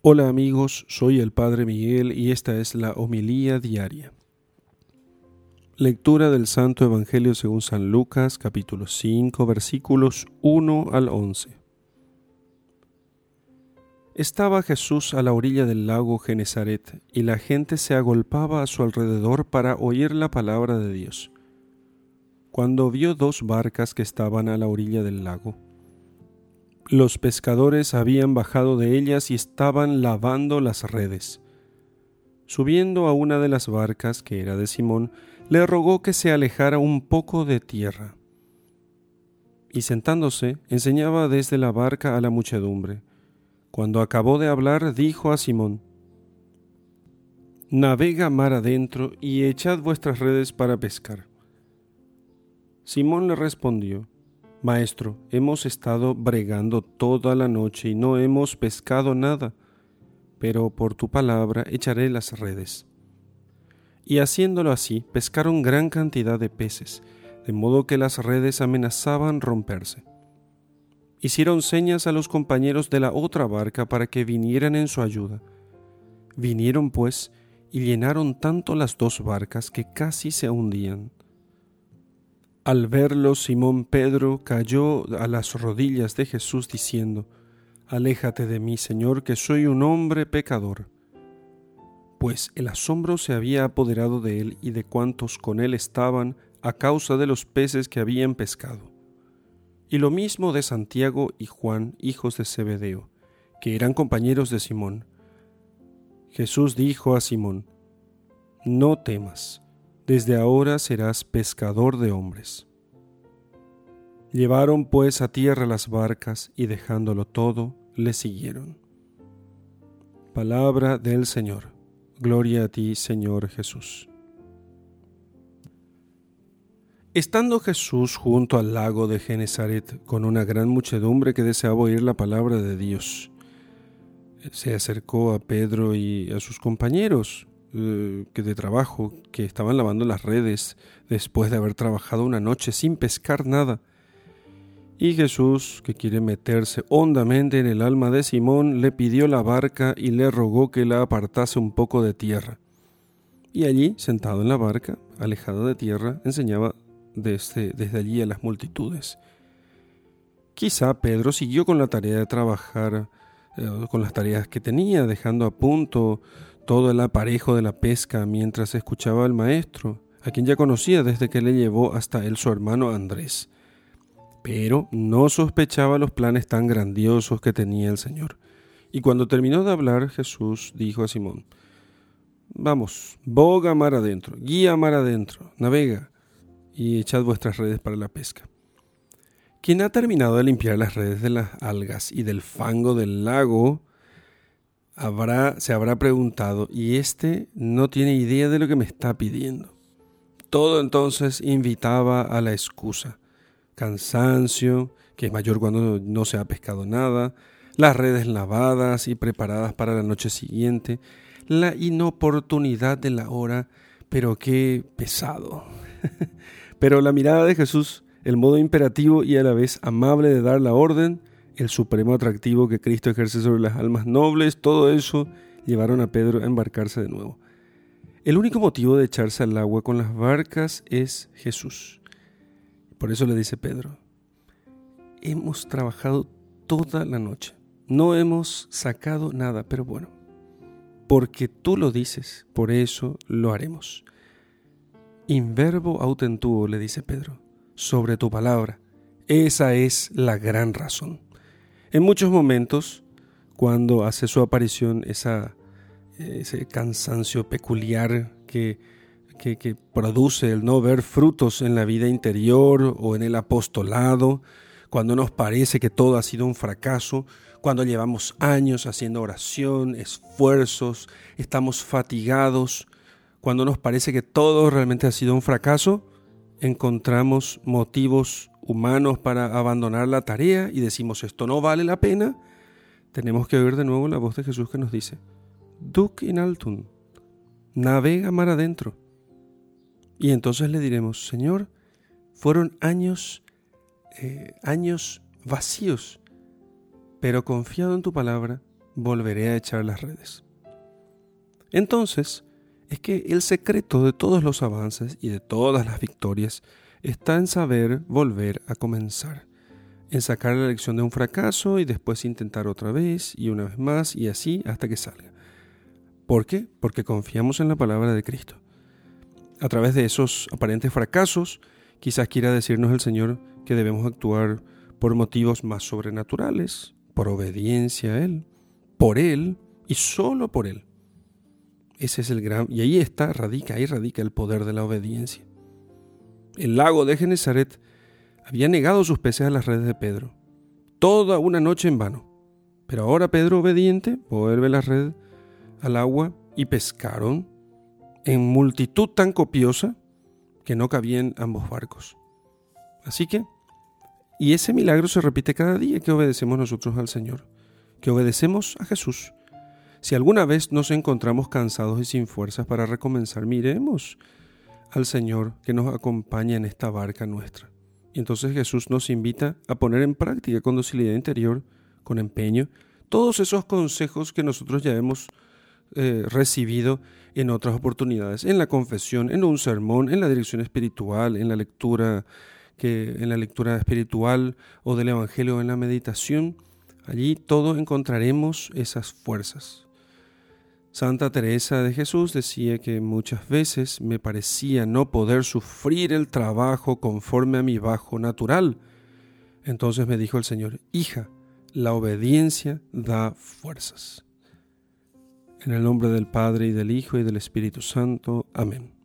Hola amigos, soy el Padre Miguel y esta es la homilía diaria. Lectura del Santo Evangelio según San Lucas capítulo 5 versículos 1 al 11. Estaba Jesús a la orilla del lago Genezaret y la gente se agolpaba a su alrededor para oír la palabra de Dios. Cuando vio dos barcas que estaban a la orilla del lago, los pescadores habían bajado de ellas y estaban lavando las redes. Subiendo a una de las barcas, que era de Simón, le rogó que se alejara un poco de tierra. Y sentándose, enseñaba desde la barca a la muchedumbre. Cuando acabó de hablar, dijo a Simón, Navega mar adentro y echad vuestras redes para pescar. Simón le respondió, Maestro, hemos estado bregando toda la noche y no hemos pescado nada, pero por tu palabra echaré las redes. Y haciéndolo así, pescaron gran cantidad de peces, de modo que las redes amenazaban romperse. Hicieron señas a los compañeros de la otra barca para que vinieran en su ayuda. Vinieron pues y llenaron tanto las dos barcas que casi se hundían. Al verlo, Simón Pedro cayó a las rodillas de Jesús diciendo, Aléjate de mí, Señor, que soy un hombre pecador. Pues el asombro se había apoderado de él y de cuantos con él estaban a causa de los peces que habían pescado. Y lo mismo de Santiago y Juan, hijos de Zebedeo, que eran compañeros de Simón. Jesús dijo a Simón, No temas desde ahora serás pescador de hombres. Llevaron pues a tierra las barcas y dejándolo todo, le siguieron. Palabra del Señor. Gloria a ti, Señor Jesús. Estando Jesús junto al lago de Genezaret con una gran muchedumbre que deseaba oír la palabra de Dios, se acercó a Pedro y a sus compañeros eh, de trabajo, que estaban lavando las redes después de haber trabajado una noche sin pescar nada. Y Jesús, que quiere meterse hondamente en el alma de Simón, le pidió la barca y le rogó que la apartase un poco de tierra. Y allí, sentado en la barca, alejado de tierra, enseñaba desde, desde allí a las multitudes. Quizá Pedro siguió con la tarea de trabajar, eh, con las tareas que tenía, dejando a punto todo el aparejo de la pesca mientras escuchaba al maestro, a quien ya conocía desde que le llevó hasta él su hermano Andrés. Pero no sospechaba los planes tan grandiosos que tenía el Señor. Y cuando terminó de hablar, Jesús dijo a Simón, Vamos, boga mar adentro, guía mar adentro, navega y echad vuestras redes para la pesca. Quien ha terminado de limpiar las redes de las algas y del fango del lago, se habrá preguntado, y este no tiene idea de lo que me está pidiendo. Todo entonces invitaba a la excusa. Cansancio, que es mayor cuando no se ha pescado nada, las redes lavadas y preparadas para la noche siguiente, la inoportunidad de la hora, pero qué pesado. pero la mirada de Jesús, el modo imperativo y a la vez amable de dar la orden, el supremo atractivo que Cristo ejerce sobre las almas nobles, todo eso llevaron a Pedro a embarcarse de nuevo. El único motivo de echarse al agua con las barcas es Jesús. Por eso le dice Pedro, hemos trabajado toda la noche, no hemos sacado nada, pero bueno, porque tú lo dices, por eso lo haremos. Inverbo autentuo, le dice Pedro, sobre tu palabra. Esa es la gran razón. En muchos momentos, cuando hace su aparición esa, ese cansancio peculiar que, que, que produce el no ver frutos en la vida interior o en el apostolado, cuando nos parece que todo ha sido un fracaso, cuando llevamos años haciendo oración, esfuerzos, estamos fatigados, cuando nos parece que todo realmente ha sido un fracaso, encontramos motivos humanos para abandonar la tarea y decimos esto no vale la pena, tenemos que oír de nuevo la voz de Jesús que nos dice, Duc in altum, navega mar adentro. Y entonces le diremos, Señor, fueron años, eh, años vacíos, pero confiado en tu palabra, volveré a echar las redes. Entonces, es que el secreto de todos los avances y de todas las victorias está en saber volver a comenzar, en sacar la lección de un fracaso y después intentar otra vez y una vez más y así hasta que salga. ¿Por qué? Porque confiamos en la palabra de Cristo. A través de esos aparentes fracasos, quizás quiera decirnos el Señor que debemos actuar por motivos más sobrenaturales, por obediencia a Él, por Él y solo por Él. Ese es el gran... Y ahí está, radica, ahí radica el poder de la obediencia. El lago de Genezaret había negado sus peces a las redes de Pedro, toda una noche en vano. Pero ahora Pedro, obediente, vuelve la red al agua y pescaron en multitud tan copiosa que no cabían ambos barcos. Así que, y ese milagro se repite cada día que obedecemos nosotros al Señor, que obedecemos a Jesús si alguna vez nos encontramos cansados y sin fuerzas para recomenzar, miremos al Señor que nos acompaña en esta barca nuestra. Y entonces Jesús nos invita a poner en práctica con docilidad interior, con empeño, todos esos consejos que nosotros ya hemos eh, recibido en otras oportunidades, en la confesión, en un sermón, en la dirección espiritual, en la lectura que en la lectura espiritual o del evangelio en la meditación. Allí todo encontraremos esas fuerzas. Santa Teresa de Jesús decía que muchas veces me parecía no poder sufrir el trabajo conforme a mi bajo natural. Entonces me dijo el Señor, hija, la obediencia da fuerzas. En el nombre del Padre y del Hijo y del Espíritu Santo. Amén.